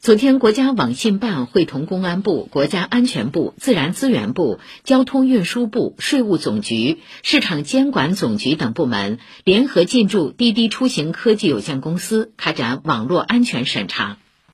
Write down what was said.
昨天国家网信办会同公安部国家安全部自然资源部交通运输部税务总局市场监管总局等部门联合进驻滴滴出行科技有限公司开展网络安全审查。